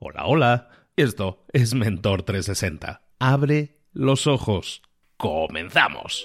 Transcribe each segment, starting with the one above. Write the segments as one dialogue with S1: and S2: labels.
S1: Hola, hola. Esto es Mentor 360. Abre los ojos. Comenzamos.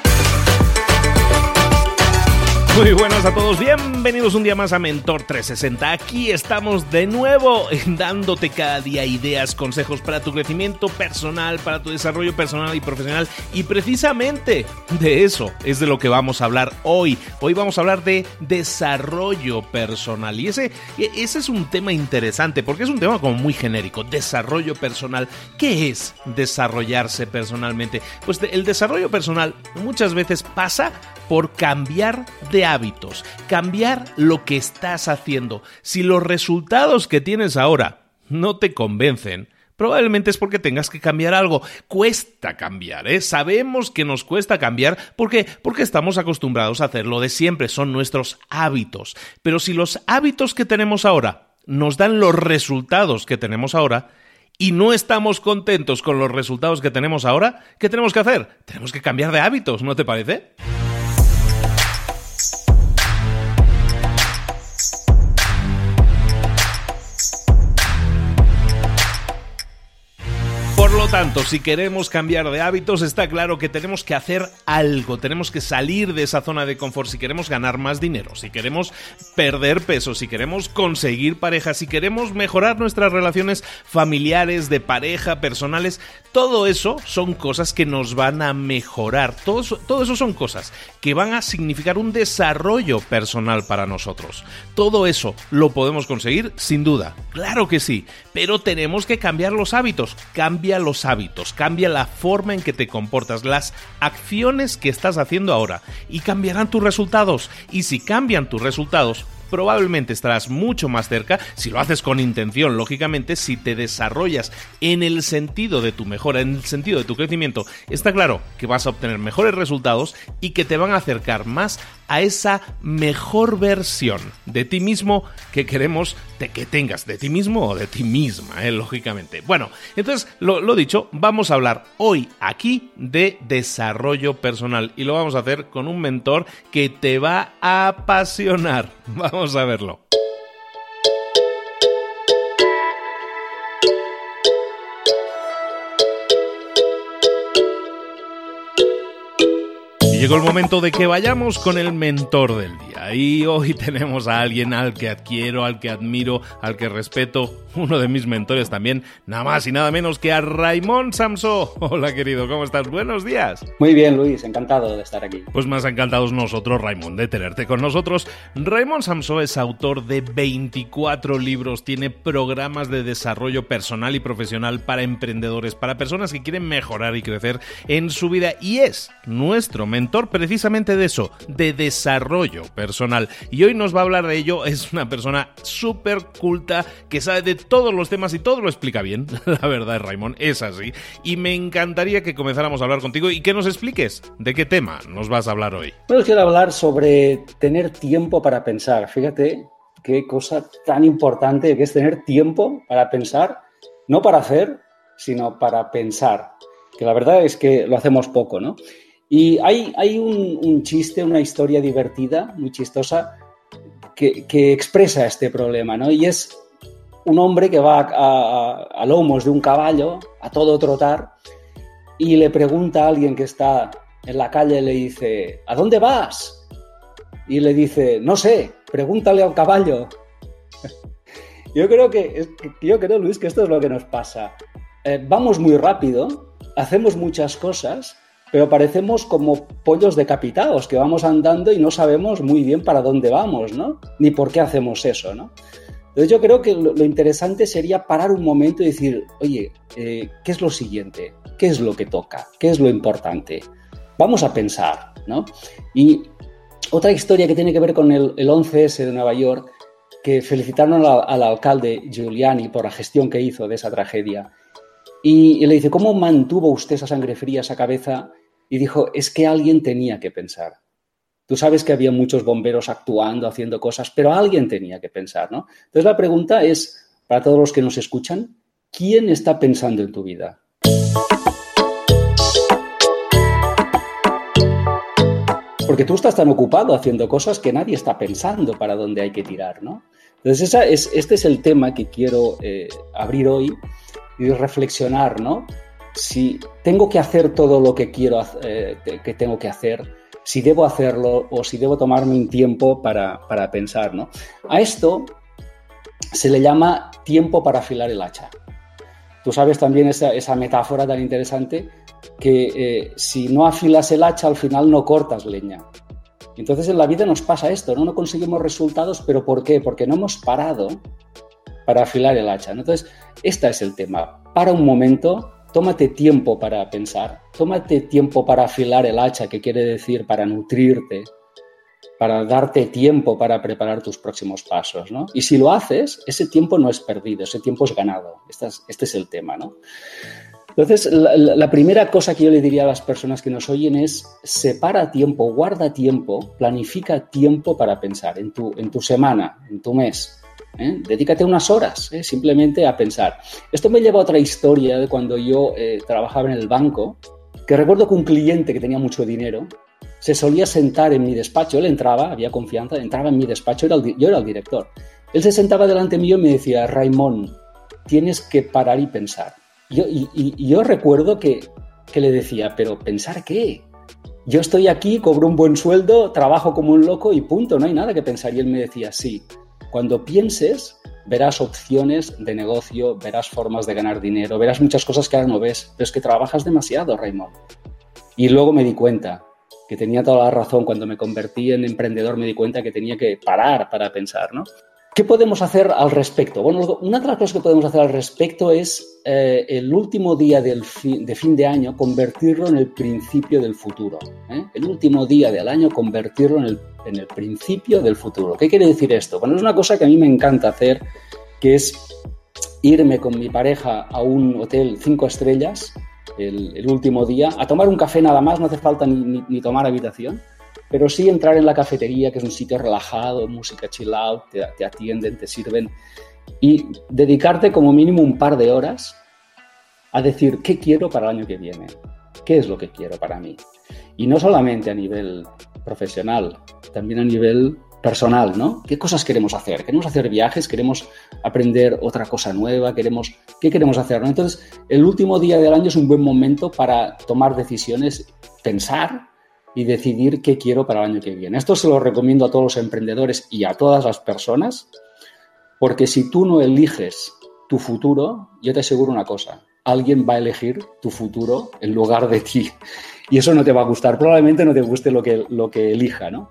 S1: Muy buenas a todos, bienvenidos un día más a Mentor 360. Aquí estamos de nuevo dándote cada día ideas, consejos para tu crecimiento personal, para tu desarrollo personal y profesional. Y precisamente de eso es de lo que vamos a hablar hoy. Hoy vamos a hablar de desarrollo personal. Y ese, ese es un tema interesante porque es un tema como muy genérico. Desarrollo personal. ¿Qué es desarrollarse personalmente? Pues el desarrollo personal muchas veces pasa por cambiar de hábitos, cambiar lo que estás haciendo. Si los resultados que tienes ahora no te convencen, probablemente es porque tengas que cambiar algo. Cuesta cambiar, ¿eh? Sabemos que nos cuesta cambiar porque porque estamos acostumbrados a hacerlo de siempre, son nuestros hábitos. Pero si los hábitos que tenemos ahora nos dan los resultados que tenemos ahora, y no estamos contentos con los resultados que tenemos ahora, ¿qué tenemos que hacer? Tenemos que cambiar de hábitos, ¿no te parece? Tanto, si queremos cambiar de hábitos, está claro que tenemos que hacer algo, tenemos que salir de esa zona de confort si queremos ganar más dinero, si queremos perder peso, si queremos conseguir pareja, si queremos mejorar nuestras relaciones familiares, de pareja, personales, todo eso son cosas que nos van a mejorar, todo eso, todo eso son cosas que van a significar un desarrollo personal para nosotros. Todo eso lo podemos conseguir sin duda, claro que sí, pero tenemos que cambiar los hábitos, cambia los hábitos, cambia la forma en que te comportas, las acciones que estás haciendo ahora y cambiarán tus resultados. Y si cambian tus resultados, probablemente estarás mucho más cerca, si lo haces con intención, lógicamente, si te desarrollas en el sentido de tu mejora, en el sentido de tu crecimiento, está claro que vas a obtener mejores resultados y que te van a acercar más a esa mejor versión de ti mismo que queremos de que tengas, de ti mismo o de ti misma, ¿eh? lógicamente. Bueno, entonces, lo, lo dicho, vamos a hablar hoy aquí de desarrollo personal y lo vamos a hacer con un mentor que te va a apasionar. Vamos a verlo. Llegó el momento de que vayamos con el mentor del día. Y hoy tenemos a alguien al que adquiero, al que admiro, al que respeto, uno de mis mentores también, nada más y nada menos que a Raimón Samso. Hola querido, ¿cómo estás? Buenos días.
S2: Muy bien, Luis, encantado de estar aquí.
S1: Pues más encantados nosotros, Raimón, de tenerte con nosotros. Raimón Samso es autor de 24 libros, tiene programas de desarrollo personal y profesional para emprendedores, para personas que quieren mejorar y crecer en su vida y es nuestro mentor mentor precisamente de eso, de desarrollo personal. Y hoy nos va a hablar de ello. Es una persona súper culta que sabe de todos los temas y todo lo explica bien. La verdad, Raymond, es así. Y me encantaría que comenzáramos a hablar contigo y que nos expliques de qué tema nos vas a hablar hoy.
S2: Bueno, quiero hablar sobre tener tiempo para pensar. Fíjate qué cosa tan importante que es tener tiempo para pensar, no para hacer, sino para pensar. Que la verdad es que lo hacemos poco, ¿no? Y hay, hay un, chiste, una historia divertida, muy chistosa, que, expresa este problema, ¿no? Y es un hombre que va a, lomos de un caballo, a todo trotar, y le pregunta a alguien que está en la calle, le dice, ¿a dónde vas? Y le dice, no sé, pregúntale al caballo. yo creo que, yo creo, Luis, que esto es lo que nos pasa. Eh, vamos muy rápido, hacemos muchas cosas, pero parecemos como pollos decapitados, que vamos andando y no sabemos muy bien para dónde vamos, ¿no? Ni por qué hacemos eso, ¿no? Entonces yo creo que lo, interesante sería parar un momento y decir, oye, eh, ¿qué es lo siguiente? ¿Qué es lo que toca? ¿Qué es lo importante? Vamos a pensar, ¿no? Y otra historia que tiene que ver con el, 11S de Nueva York, que felicitaron al alcalde Giuliani por la gestión que hizo de esa tragedia. Y, y, le dice, ¿cómo mantuvo usted esa sangre fría, esa cabeza y dijo, es que alguien tenía que pensar. Tú sabes que había muchos bomberos actuando, haciendo cosas, pero alguien tenía que pensar, ¿no? Entonces la pregunta es, para todos los que nos escuchan, ¿quién está pensando en tu vida? Porque tú estás tan ocupado haciendo cosas que nadie está pensando para dónde hay que tirar, ¿no? Entonces esa es, este es el tema que quiero eh, abrir hoy y reflexionar, ¿no? si tengo que hacer todo lo que quiero eh, que tengo que hacer, si debo hacerlo o si debo tomarme un tiempo para, pensar. ¿no? A esto se le llama tiempo para afilar el hacha. Tú sabes también esa, metáfora tan interesante que eh, si no afilas el hacha al final no cortas leña. Entonces en la vida nos pasa esto, ¿no? No conseguimos resultados, pero ¿por qué? Porque no hemos parado para afilar el hacha. Entonces, este es el tema. Para un momento, tómate tiempo para pensar, tómate tiempo para afilar el hacha, que quiere decir para nutrirte, para darte tiempo para preparar tus próximos pasos, ¿no? Y si lo haces, ese tiempo no es perdido, ese tiempo es ganado. Este es, el tema, ¿no? Entonces, la, primera cosa que yo le diría a las personas que nos oyen es separa tiempo, guarda tiempo, planifica tiempo para pensar en tu, en tu semana, en tu mes, ¿eh? Dedícate unas horas ¿eh? simplemente a pensar. Esto me lleva a otra historia de cuando yo eh, trabajaba en el banco, que recuerdo que un cliente que tenía mucho dinero se solía sentar en mi despacho, él entraba, había confianza, entraba en mi despacho, yo era el director. Él se sentaba delante mío y me decía, Raimón, tienes que parar y pensar. Y, yo recuerdo que, que le decía, pero ¿pensar qué? Yo estoy aquí, cobro un buen sueldo, trabajo como un loco y punto, no hay nada que pensar. Y él me decía, sí, cuando pienses, verás opciones de negocio, verás formas de ganar dinero, verás muchas cosas que ahora no ves, pero es que trabajas demasiado, Raymond. Y luego me di cuenta que tenía toda la razón. Cuando me convertí en emprendedor me di cuenta que tenía que parar para pensar, ¿no? ¿Qué podemos hacer al respecto? Bueno, una de las cosas que podemos hacer al respecto es eh, el último día del de fin de año convertirlo en el principio del futuro. ¿eh? El último día del año convertirlo en el, en el principio del futuro. ¿Qué quiere decir esto? Bueno, es una cosa que a mí me encanta hacer, que es irme con mi pareja a un hotel cinco estrellas el, último día, a tomar un café nada más, no hace falta ni tomar habitación pero sí entrar en la cafetería, que es un sitio relajado, música chill out, te, atienden, te sirven, y dedicarte como mínimo un par de horas a decir qué quiero para el año que viene, qué es lo que quiero para mí. Y no solamente a nivel profesional, también a nivel personal, ¿no? ¿Qué cosas queremos hacer? ¿Queremos hacer viajes? ¿Queremos aprender otra cosa nueva? ¿Queremos, ¿Qué queremos hacer? Entonces, el último día del año es un buen momento para tomar decisiones, pensar y decidir qué quiero para el año que viene. Esto se lo recomiendo a todos los emprendedores y a todas las personas, porque si tú no eliges tu futuro, yo te aseguro una cosa, alguien va a elegir tu futuro en lugar de ti. Y eso no te va a gustar, probablemente no te guste lo que, lo que elija, ¿no?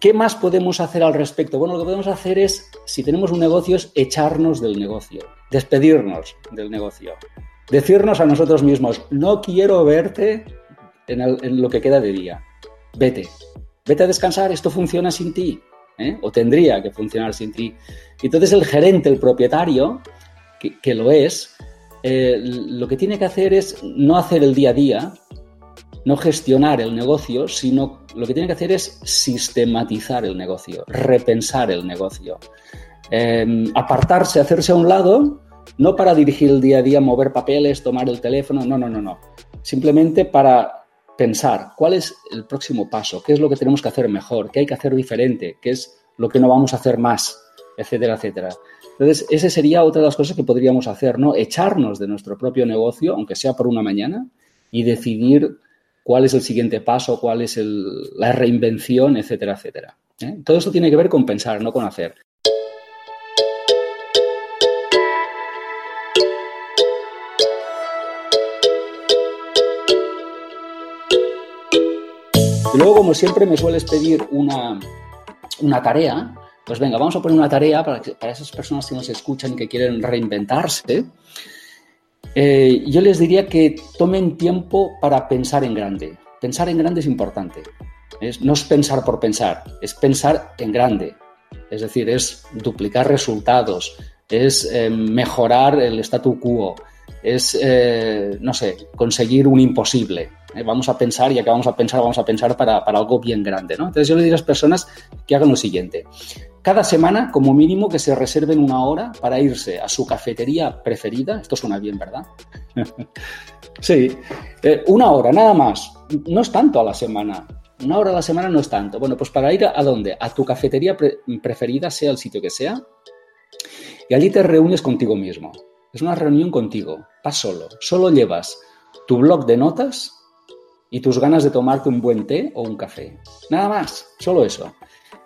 S2: ¿Qué más podemos hacer al respecto? Bueno, lo que podemos hacer es, si tenemos un negocio, es echarnos del negocio, despedirnos del negocio, decirnos a nosotros mismos, no quiero verte en, lo que queda de día. Vete, vete a descansar, esto funciona sin ti, ¿eh? o tendría que funcionar sin ti. Entonces el gerente, el propietario, que, lo es, eh, lo que tiene que hacer es no hacer el día a día, no gestionar el negocio, sino lo que tiene que hacer es sistematizar el negocio, repensar el negocio, em, apartarse, hacerse a un lado, no para dirigir el día a día, mover papeles, tomar el teléfono, no, no, no, no. Simplemente para pensar cuál es el próximo paso, qué es lo que tenemos que hacer mejor, qué hay que hacer diferente, qué es lo que no vamos a hacer más, etcétera, etcétera. Entonces, esa sería otra de las cosas que podríamos hacer, ¿no? Echarnos de nuestro propio negocio, aunque sea por una mañana, y decidir cuál es el siguiente paso, cuál es la reinvención, etcétera, etcétera. ¿eh? Todo eso tiene que ver con pensar, no con hacer. Y luego, como siempre, me sueles pedir una, tarea. Pues venga, vamos a poner una tarea para, para esas personas que nos escuchan y que quieren reinventarse. Eh, yo les diría que tomen tiempo para pensar en grande. Pensar en grande es importante. no es pensar por pensar, es pensar en grande. Es decir, es duplicar resultados, es eh, mejorar el statu quo, es, eh, no sé, conseguir un imposible. Vamos a pensar, y que vamos a pensar, vamos a pensar para, algo bien grande. Entonces yo le diría a las personas que hagan lo siguiente cada semana, como mínimo, que se reserven una hora para irse a su cafetería preferida. Esto suena bien, ¿verdad? sí, eh, una hora, nada más. No es tanto a la semana. Una hora a la semana no es tanto. Bueno, pues para ir a, dónde? A tu cafetería preferida, sea el sitio que sea, y allí te reúnes contigo mismo. Es una reunión contigo, vas solo. Solo llevas tu blog de notas y tus ganas de tomarte un buen té o un café. Nada más, solo eso.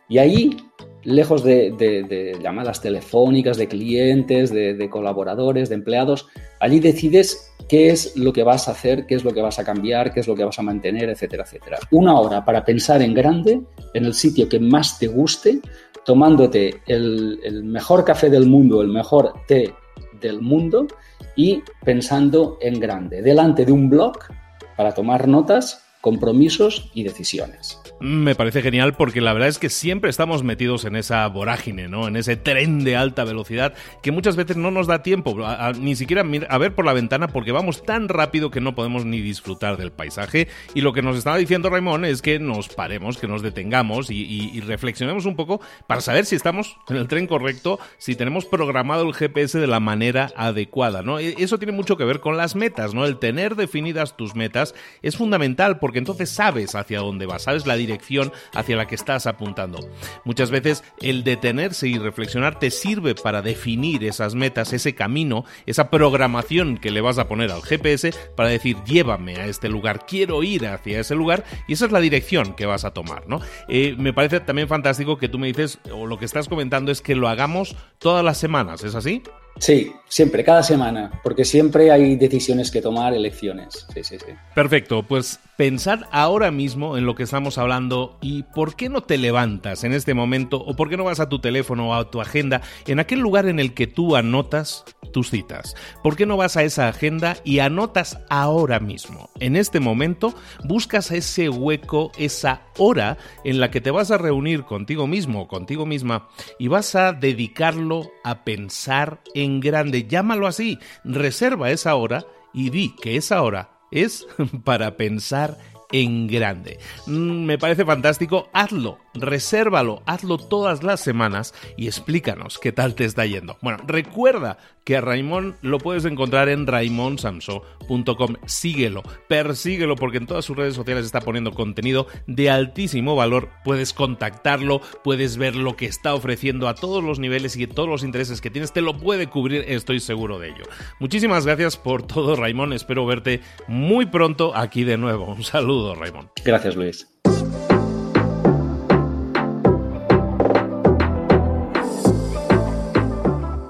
S2: Y ahí lejos de, llamadas telefónicas, de clientes, de, colaboradores, de empleados, allí decides qué es lo que vas a hacer, qué es lo que vas a cambiar, qué es lo que vas a mantener, etcétera, etcétera. Una hora para pensar en grande, en el sitio que más te guste, tomándote el, el mejor café del mundo, el mejor té del mundo y pensando en grande, delante de un blog para tomar notas, compromisos y decisiones.
S1: Me parece genial porque la verdad es que siempre estamos metidos en esa vorágine, ¿no? En ese tren de alta velocidad que muchas veces no nos da tiempo ni siquiera a ver por la ventana porque vamos tan rápido que no podemos ni disfrutar del paisaje. Y lo que nos estaba diciendo Raimón es que nos paremos, que nos detengamos y, reflexionemos un poco para saber si estamos en el tren correcto, si tenemos programado el GPS de la manera adecuada, ¿no? E, eso tiene mucho que ver con las metas, ¿no? El tener definidas tus metas es fundamental entonces sabes hacia dónde vas, sabes la dirección hacia la que estás apuntando. Muchas veces el detenerse y reflexionar te sirve para definir esas metas, ese camino, esa programación que le vas a poner al GPS para decir llévame a este lugar, quiero ir hacia ese lugar y esa es la dirección que vas a tomar, ¿no? Eh, me parece también fantástico que tú me dices, o lo que estás comentando es que lo hagamos todas las semanas, ¿es así?
S2: Sí, siempre, cada semana, porque siempre hay decisiones que tomar, elecciones. Sí, sí, sí.
S1: Perfecto, pues pensad ahora mismo en lo que estamos hablando y por qué no te levantas en este momento o por qué no vas a tu teléfono o a tu agenda en aquel lugar en el que tú anotas tus citas. ¿Por qué no vas a esa agenda y anotas ahora mismo? En este momento buscas ese hueco, esa hora en la que te vas a reunir contigo mismo o contigo misma y vas a dedicarlo a pensar en grande. Llámalo así, reserva esa hora y di que esa hora es para pensar en grande. Mm, me parece fantástico, hazlo, resérvalo, hazlo todas las semanas y explícanos qué tal te está yendo. Bueno, recuerda que a Raimón lo puedes encontrar en raimonsamso.com. Síguelo, persíguelo porque en todas sus redes sociales está poniendo contenido de altísimo valor. Puedes contactarlo, puedes ver lo que está ofreciendo a todos los niveles y todos los intereses que tienes. Te lo puede cubrir, estoy seguro de ello. Muchísimas gracias por todo, Raimón. Espero verte muy pronto aquí de nuevo. Un saludo, Raimón.
S2: Gracias, Luis.